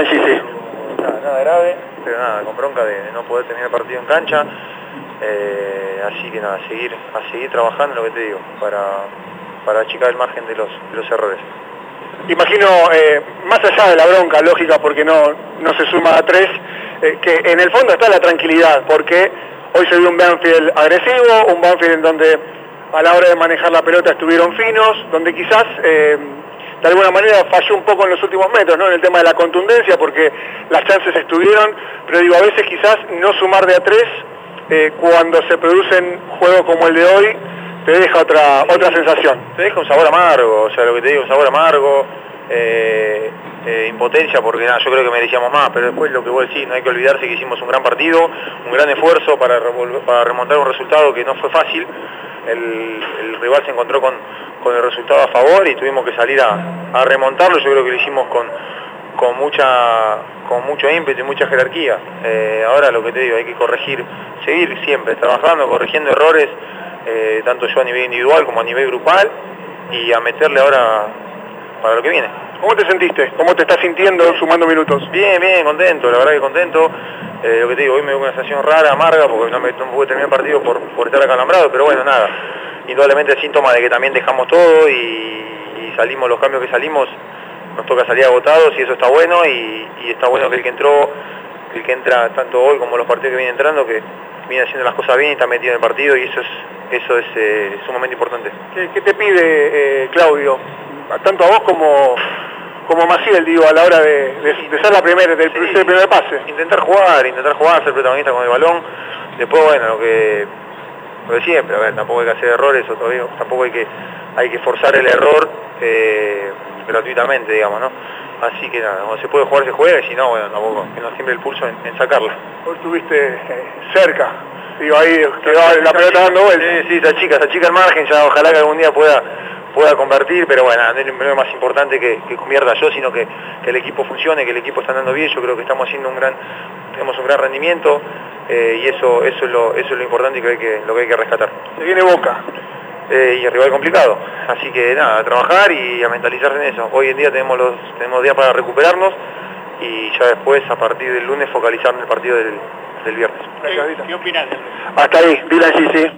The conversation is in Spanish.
Dylan Gisi. Nada, nada grave, pero nada, con bronca de no poder tener el partido en cancha. Eh, así que nada, seguir, a seguir trabajando lo que te digo, para, para achicar el margen de los, de los errores. Imagino, eh, más allá de la bronca lógica, porque no, no se suma a tres, eh, que en el fondo está la tranquilidad, porque hoy se vio un Banfield agresivo, un Banfield en donde a la hora de manejar la pelota estuvieron finos, donde quizás eh, de alguna manera falló un poco en los últimos metros, ¿no? En el tema de la contundencia, porque las chances estuvieron, pero digo, a veces quizás no sumar de a tres eh, cuando se producen juegos como el de hoy, te deja otra, otra sensación. Te deja un sabor amargo, o sea, lo que te digo, un sabor amargo, eh, eh, impotencia, porque nada, yo creo que merecíamos más, pero después lo que vos decís, no hay que olvidarse que hicimos un gran partido, un gran esfuerzo para, para remontar un resultado que no fue fácil, el, el rival se encontró con, con, el resultado a favor y tuvimos que salir a, a remontarlo, yo creo que lo hicimos con, con mucha con mucho ímpetu y mucha jerarquía. Eh, ahora lo que te digo, hay que corregir, seguir siempre trabajando, corrigiendo errores, eh, tanto yo a nivel individual como a nivel grupal, y a meterle ahora para lo que viene. ¿Cómo te sentiste? ¿Cómo te estás sintiendo sumando minutos? Bien, bien, contento, la verdad que contento. Eh, lo que te digo, hoy me dio una sensación rara, amarga, porque no me no pude terminar el partido por, estar acalambrado, pero bueno, nada. Indudablemente síntoma de que también dejamos todo y, salimos los cambios que salimos nos toca salir agotados y eso está bueno y, está bueno que el que entró, el que entra tanto hoy como los partidos que vienen entrando, que viene haciendo las cosas bien y está metido en el partido y eso es, eso es eh, sumamente importante. ¿Qué, qué te pide eh, Claudio? Tanto a vos como, como Maciel, digo, a la hora de, de, de ser la primera, del, Sí, ser el primer pase. Intentar jugar, intentar jugar, ser protagonista con el balón. Después, bueno, lo que, lo de siempre, a ver, tampoco hay que hacer errores, o todavía, tampoco hay que, hay que forzar el error eh, gratuitamente, digamos, ¿no? Así que nada, cuando se puede jugar se juega y si no, bueno, tampoco, que no siempre el pulso en, en sacarla. Hoy estuviste eh, cerca, digo, ahí quedó la pelota dando vueltas. Sí, sí, se achica, se achica el margen, ya ojalá que algún día pueda pueda convertir, pero bueno, no es lo más importante que, que convierta yo, sino que, que, el equipo funcione, que el equipo está andando bien, yo creo que estamos haciendo un gran, tenemos un gran rendimiento eh, y eso, eso es lo, eso es lo importante y que hay que, lo que hay que rescatar. Se viene Boca. Eh, y el rival complicado, así que nada, a trabajar y a mentalizarse en eso. Hoy en día tenemos los, tenemos días para recuperarnos y ya después, a partir del lunes, focalizar en el partido del, del viernes. ¿Qué, ¿Qué opinas? Hasta ahí, Dylan Gisi.